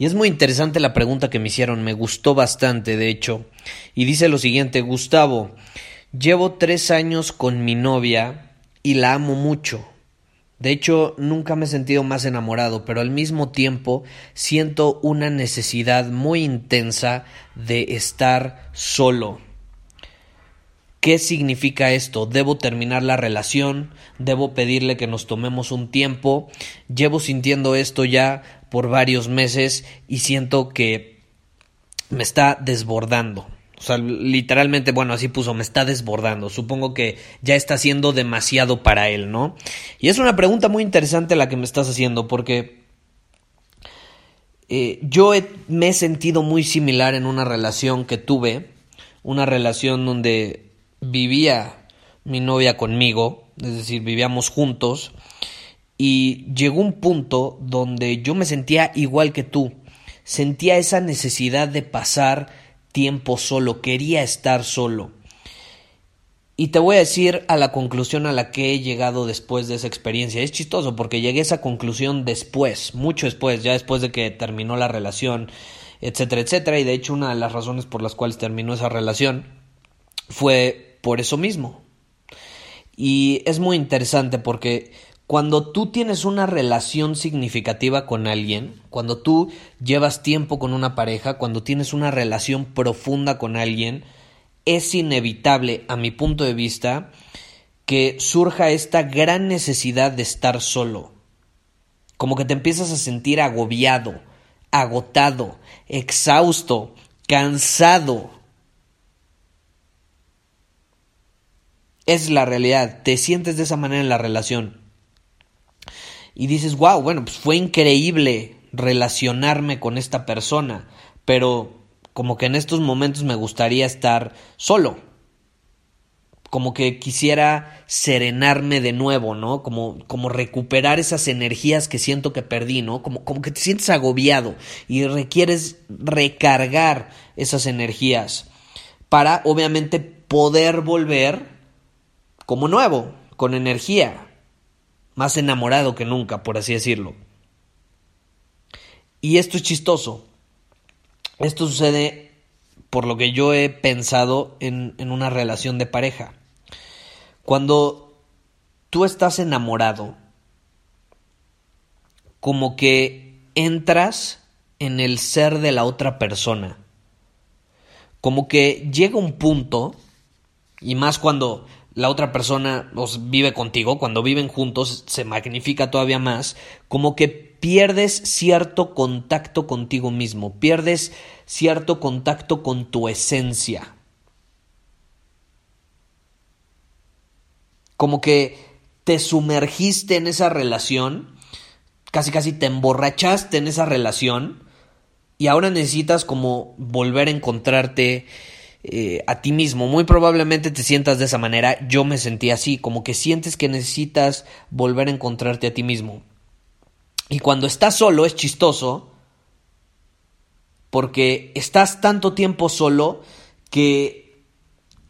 y es muy interesante la pregunta que me hicieron, me gustó bastante de hecho. Y dice lo siguiente, Gustavo, llevo tres años con mi novia y la amo mucho. De hecho, nunca me he sentido más enamorado, pero al mismo tiempo siento una necesidad muy intensa de estar solo. ¿Qué significa esto? ¿Debo terminar la relación? ¿Debo pedirle que nos tomemos un tiempo? Llevo sintiendo esto ya por varios meses y siento que me está desbordando. O sea, literalmente, bueno, así puso, me está desbordando. Supongo que ya está siendo demasiado para él, ¿no? Y es una pregunta muy interesante la que me estás haciendo, porque eh, yo me he sentido muy similar en una relación que tuve, una relación donde vivía mi novia conmigo, es decir, vivíamos juntos, y llegó un punto donde yo me sentía igual que tú, sentía esa necesidad de pasar tiempo solo, quería estar solo. Y te voy a decir a la conclusión a la que he llegado después de esa experiencia. Es chistoso porque llegué a esa conclusión después, mucho después, ya después de que terminó la relación, etcétera, etcétera. Y de hecho una de las razones por las cuales terminó esa relación fue por eso mismo. Y es muy interesante porque cuando tú tienes una relación significativa con alguien, cuando tú llevas tiempo con una pareja, cuando tienes una relación profunda con alguien, es inevitable, a mi punto de vista, que surja esta gran necesidad de estar solo. Como que te empiezas a sentir agobiado, agotado, exhausto, cansado. Es la realidad, te sientes de esa manera en la relación y dices, wow, bueno, pues fue increíble relacionarme con esta persona, pero como que en estos momentos me gustaría estar solo. Como que quisiera serenarme de nuevo, ¿no? Como, como recuperar esas energías que siento que perdí, ¿no? Como, como que te sientes agobiado y requieres recargar esas energías para, obviamente, poder volver como nuevo, con energía, más enamorado que nunca, por así decirlo. Y esto es chistoso. Esto sucede por lo que yo he pensado en, en una relación de pareja. Cuando tú estás enamorado, como que entras en el ser de la otra persona. Como que llega un punto, y más cuando la otra persona vive contigo, cuando viven juntos se magnifica todavía más, como que pierdes cierto contacto contigo mismo, pierdes cierto contacto con tu esencia. Como que te sumergiste en esa relación, casi casi te emborrachaste en esa relación y ahora necesitas como volver a encontrarte eh, a ti mismo. Muy probablemente te sientas de esa manera. Yo me sentí así, como que sientes que necesitas volver a encontrarte a ti mismo. Y cuando estás solo es chistoso porque estás tanto tiempo solo que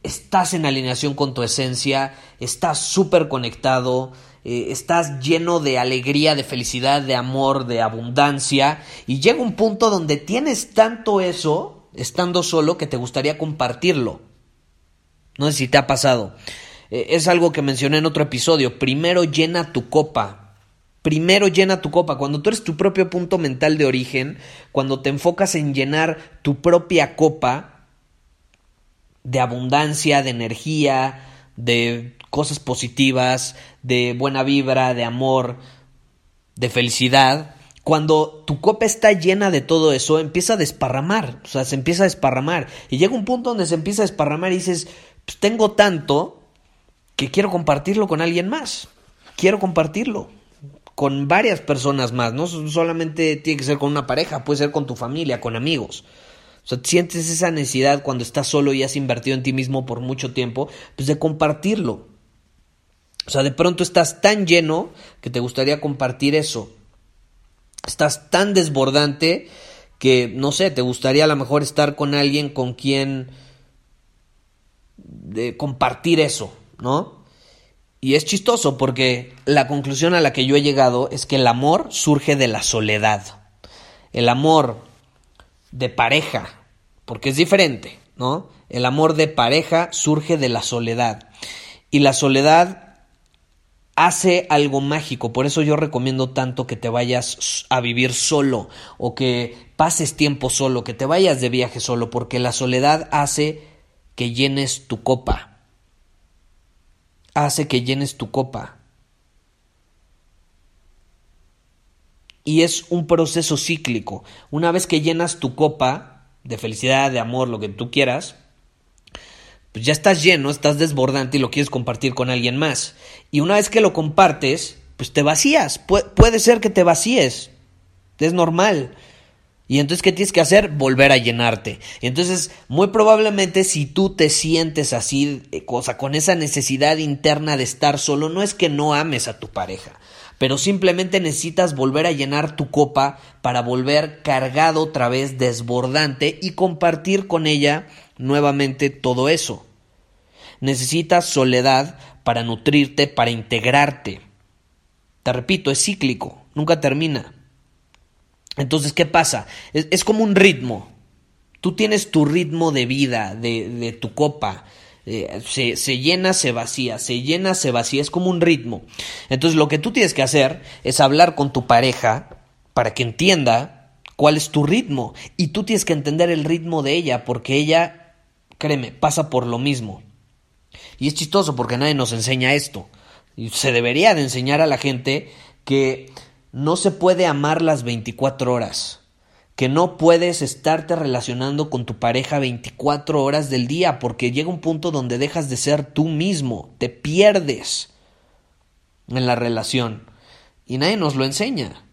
estás en alineación con tu esencia, estás súper conectado, eh, estás lleno de alegría, de felicidad, de amor, de abundancia, y llega un punto donde tienes tanto eso estando solo que te gustaría compartirlo. No sé si te ha pasado. Eh, es algo que mencioné en otro episodio. Primero llena tu copa. Primero llena tu copa. Cuando tú eres tu propio punto mental de origen, cuando te enfocas en llenar tu propia copa de abundancia, de energía, de cosas positivas, de buena vibra, de amor, de felicidad, cuando tu copa está llena de todo eso, empieza a desparramar, o sea, se empieza a desparramar. Y llega un punto donde se empieza a desparramar y dices, pues tengo tanto que quiero compartirlo con alguien más. Quiero compartirlo con varias personas más. No solamente tiene que ser con una pareja, puede ser con tu familia, con amigos. O sea, sientes esa necesidad cuando estás solo y has invertido en ti mismo por mucho tiempo, pues de compartirlo. O sea, de pronto estás tan lleno que te gustaría compartir eso. Estás tan desbordante que, no sé, te gustaría a lo mejor estar con alguien con quien de compartir eso, ¿no? Y es chistoso porque la conclusión a la que yo he llegado es que el amor surge de la soledad. El amor de pareja, porque es diferente, ¿no? El amor de pareja surge de la soledad. Y la soledad hace algo mágico. Por eso yo recomiendo tanto que te vayas a vivir solo o que pases tiempo solo, que te vayas de viaje solo, porque la soledad hace que llenes tu copa. Hace que llenes tu copa. Y es un proceso cíclico. Una vez que llenas tu copa de felicidad, de amor, lo que tú quieras, pues ya estás lleno, estás desbordante y lo quieres compartir con alguien más. Y una vez que lo compartes, pues te vacías. puede ser que te vacíes. Es normal. Y entonces, ¿qué tienes que hacer? Volver a llenarte. Entonces, muy probablemente si tú te sientes así, eh, cosa, con esa necesidad interna de estar solo, no es que no ames a tu pareja, pero simplemente necesitas volver a llenar tu copa para volver cargado otra vez, desbordante y compartir con ella nuevamente todo eso. Necesitas soledad para nutrirte, para integrarte. Te repito, es cíclico, nunca termina. Entonces, ¿qué pasa? Es, como un ritmo. Tú tienes tu ritmo de vida, de, tu copa. Eh, se, se, llena, se vacía, se llena, se vacía. Es como un ritmo. Entonces, lo que tú tienes que hacer es hablar con tu pareja para que entienda cuál es tu ritmo. Y tú tienes que entender el ritmo de ella, porque ella créeme, pasa por lo mismo. Y es chistoso porque nadie nos enseña esto. Y se debería de enseñar a la gente que no se puede amar las 24 horas, que no puedes estarte relacionando con tu pareja 24 horas del día, porque llega un punto donde dejas de ser tú mismo, te pierdes en la relación. Y nadie nos lo enseña.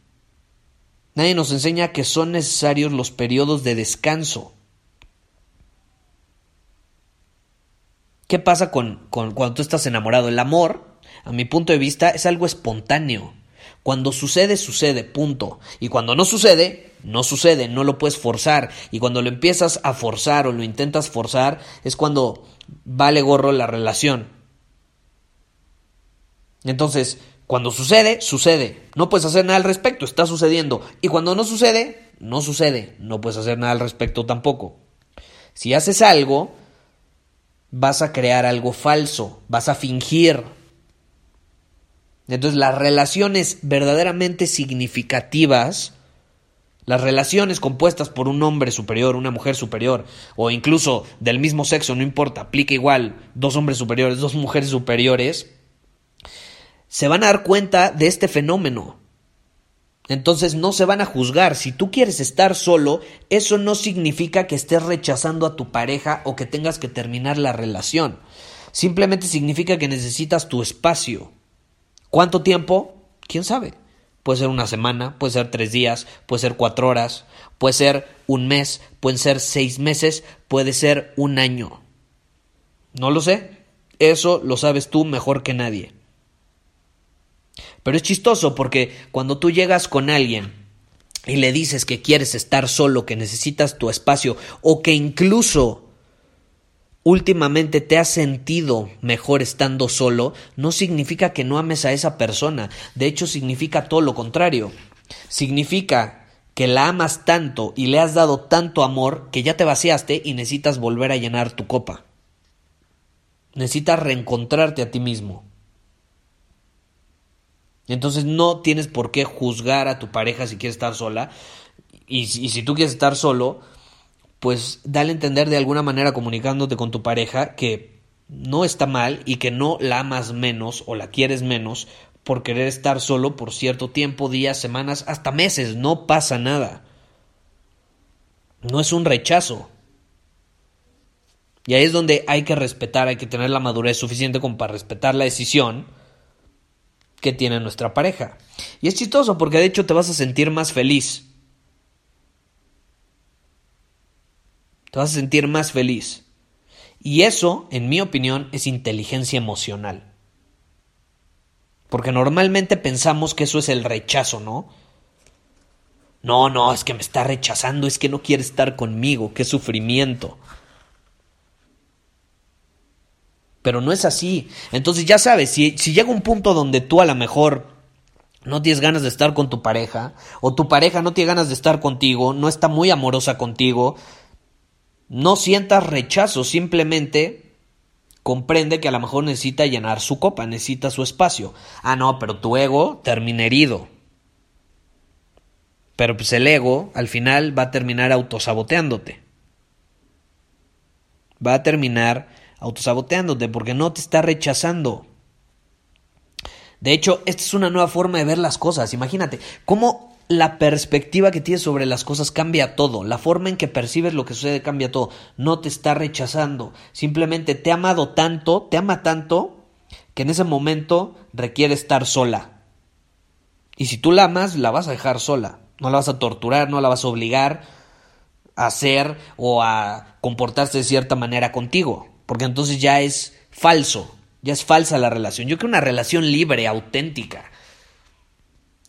Nadie nos enseña que son necesarios los periodos de descanso. ¿Qué pasa con, cuando tú estás enamorado? El amor, a mi punto de vista, es algo espontáneo. Cuando sucede, sucede, punto. Y cuando no sucede, no sucede, no lo puedes forzar. Y cuando lo empiezas a forzar o lo intentas forzar, es cuando vale gorro la relación. Entonces, cuando sucede, sucede. No puedes hacer nada al respecto, está sucediendo. Y cuando no sucede, no sucede. No puedes hacer nada al respecto tampoco. Si haces algo, vas a crear algo falso, vas a fingir. Entonces las relaciones verdaderamente significativas, las relaciones compuestas por un hombre superior, una mujer superior, o incluso del mismo sexo, no importa, aplica igual, dos hombres superiores, dos mujeres superiores, se van a dar cuenta de este fenómeno. Entonces no se van a juzgar. Si tú quieres estar solo, eso no significa que estés rechazando a tu pareja o que tengas que terminar la relación. Simplemente significa que necesitas tu espacio. ¿Cuánto tiempo? ¿Quién sabe? Puede ser una semana, puede ser tres días, puede ser cuatro horas, puede ser un mes, pueden ser seis meses, puede ser un año. No lo sé. Eso lo sabes tú mejor que nadie. Pero es chistoso porque cuando tú llegas con alguien y le dices que quieres estar solo, que necesitas tu espacio o que incluso últimamente te has sentido mejor estando solo, no significa que no ames a esa persona. De hecho, significa todo lo contrario. Significa que la amas tanto y le has dado tanto amor que ya te vaciaste y necesitas volver a llenar tu copa. Necesitas reencontrarte a ti mismo. Entonces no tienes por qué juzgar a tu pareja si quiere estar sola. Y, y si tú quieres estar solo, pues dale a entender de alguna manera comunicándote con tu pareja que no está mal y que no la amas menos o la quieres menos por querer estar solo por cierto tiempo, días, semanas, hasta meses. No pasa nada. No es un rechazo. Y ahí es donde hay que respetar, hay que tener la madurez suficiente como para respetar la decisión que tiene nuestra pareja. Y es chistoso porque de hecho te vas a sentir más feliz Te vas a sentir más feliz. Y eso, en mi opinión, es inteligencia emocional. Porque normalmente pensamos que eso es el rechazo, ¿no? No, no, es que me está rechazando, es que no quiere estar conmigo, qué sufrimiento. Pero no es así. Entonces ya sabes, si, si llega un punto donde tú a lo mejor no tienes ganas de estar con tu pareja, o tu pareja no tiene ganas de estar contigo, no está muy amorosa contigo, no sientas rechazo, simplemente comprende que a lo mejor necesita llenar su copa, necesita su espacio. Ah, no, pero tu ego termina herido. Pero pues el ego al final va a terminar autosaboteándote. Va a terminar autosaboteándote porque no te está rechazando. De hecho, esta es una nueva forma de ver las cosas. Imagínate, ¿cómo la perspectiva que tienes sobre las cosas cambia todo, la forma en que percibes lo que sucede cambia todo, no te está rechazando, simplemente te ha amado tanto, te ama tanto, que en ese momento requiere estar sola. Y si tú la amas, la vas a dejar sola, no la vas a torturar, no la vas a obligar a hacer o a comportarse de cierta manera contigo, porque entonces ya es falso, ya es falsa la relación. Yo creo una relación libre, auténtica,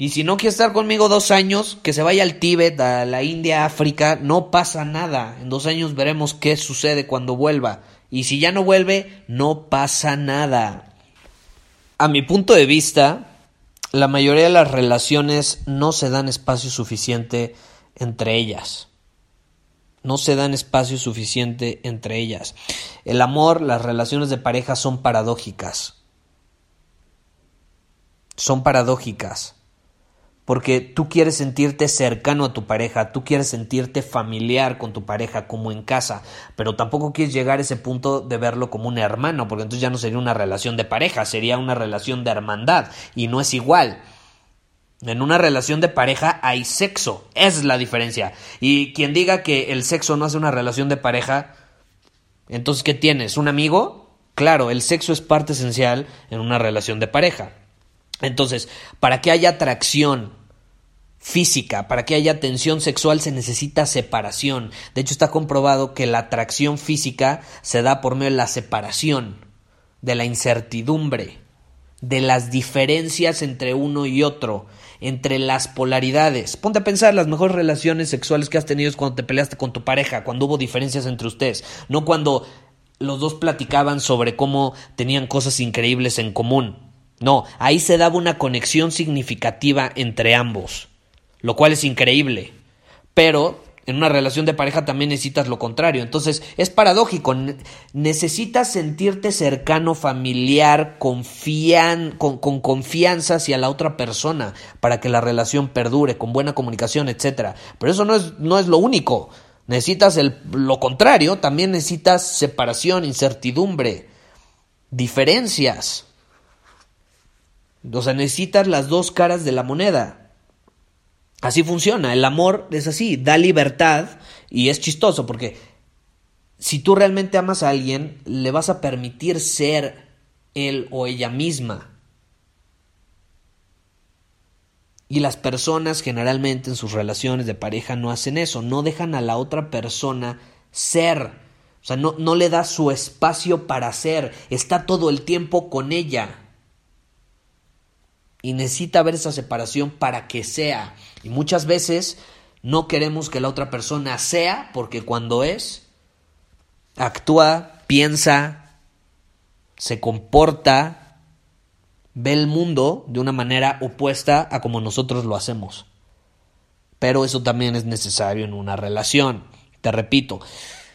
y si no quiere estar conmigo dos años, que se vaya al Tíbet, a la India, África, no pasa nada. En dos años veremos qué sucede cuando vuelva. Y si ya no vuelve, no pasa nada. A mi punto de vista, la mayoría de las relaciones no se dan espacio suficiente entre ellas. No se dan espacio suficiente entre ellas. El amor, las relaciones de pareja son paradójicas. Son paradójicas porque tú quieres sentirte cercano a tu pareja, tú quieres sentirte familiar con tu pareja como en casa, pero tampoco quieres llegar a ese punto de verlo como un hermano, porque entonces ya no sería una relación de pareja, sería una relación de hermandad y no es igual. En una relación de pareja hay sexo, es la diferencia. Y quien diga que el sexo no hace una relación de pareja, entonces ¿qué tienes? ¿Un amigo? Claro, el sexo es parte esencial en una relación de pareja. Entonces, para que haya atracción física, para que haya tensión sexual se necesita separación. De hecho, está comprobado que la atracción física se da por medio de la separación, de la incertidumbre, de las diferencias entre uno y otro, entre las polaridades. Ponte a pensar las mejores relaciones sexuales que has tenido es cuando te peleaste con tu pareja, cuando hubo diferencias entre ustedes, no cuando los dos platicaban sobre cómo tenían cosas increíbles en común. No, ahí se daba una conexión significativa entre ambos, lo cual es increíble. Pero en una relación de pareja también necesitas lo contrario. Entonces es paradójico. Necesitas sentirte cercano, familiar, confían, con, con, confianza hacia la otra persona para que la relación perdure, con buena comunicación, etc. Pero eso no es, no es lo único. Necesitas el, lo contrario, también necesitas separación, incertidumbre, diferencias. O sea, necesitas las dos caras de la moneda. Así funciona. El amor es así, da libertad y es chistoso porque si tú realmente amas a alguien, le vas a permitir ser él o ella misma. Y las personas generalmente en sus relaciones de pareja no hacen eso, no dejan a la otra persona ser. O sea, no, no le da su espacio para ser, está todo el tiempo con ella y necesita haber esa separación para que sea. Y muchas veces no queremos que la otra persona sea porque cuando es, actúa, piensa, se comporta, ve el mundo de una manera opuesta a como nosotros lo hacemos. Pero eso también es necesario en una relación. Te repito,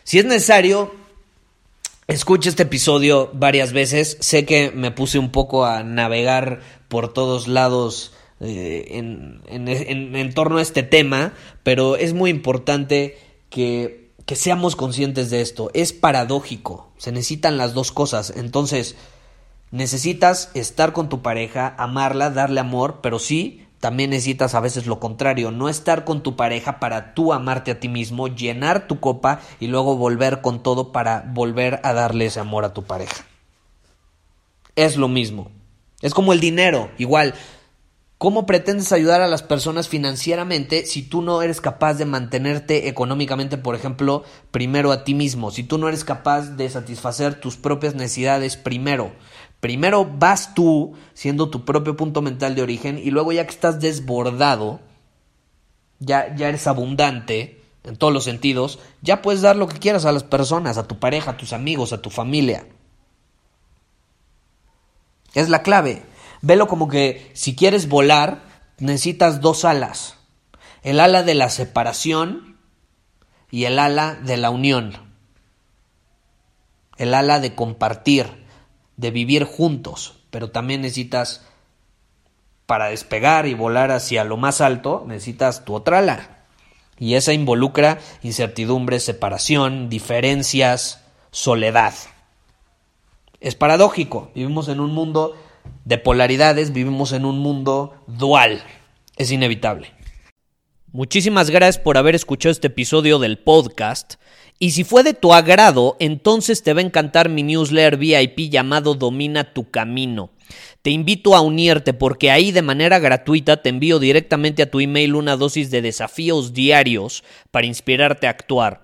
si es necesario, escucha este episodio varias veces. Sé que me puse un poco a navegar por todos lados eh, en, en, torno a este tema, pero es muy importante que, que seamos conscientes de esto. Es paradójico, se necesitan las dos cosas. Entonces, necesitas estar con tu pareja, amarla, darle amor, pero sí, también necesitas a veces lo contrario, no estar con tu pareja para tú amarte a ti mismo, llenar tu copa y luego volver con todo para volver a darle ese amor a tu pareja. Es lo mismo. Es como el dinero, igual. ¿Cómo pretendes ayudar a las personas financieramente si tú no eres capaz de mantenerte económicamente, por ejemplo, primero a ti mismo? Si tú no eres capaz de satisfacer tus propias necesidades primero. Primero vas tú siendo tu propio punto mental de origen y luego ya que estás desbordado, ya, ya eres abundante en todos los sentidos, ya puedes dar lo que quieras a las personas, a tu pareja, a tus amigos, a tu familia. Es la clave. Velo como que si quieres volar, necesitas dos alas. El ala de la separación y el ala de la unión. El ala de compartir, de vivir juntos. Pero también necesitas, para despegar y volar hacia lo más alto, necesitas tu otra ala. Y esa involucra incertidumbre, separación, diferencias, soledad. Es paradójico. Vivimos en un mundo de polaridades, vivimos en un mundo dual. Es inevitable. Muchísimas gracias por haber escuchado este episodio del podcast. Y si fue de tu agrado, entonces te va a encantar mi newsletter VIP llamado Domina tu Camino. Te invito a unirte porque ahí de manera gratuita te envío directamente a tu email una dosis de desafíos diarios para inspirarte a actuar.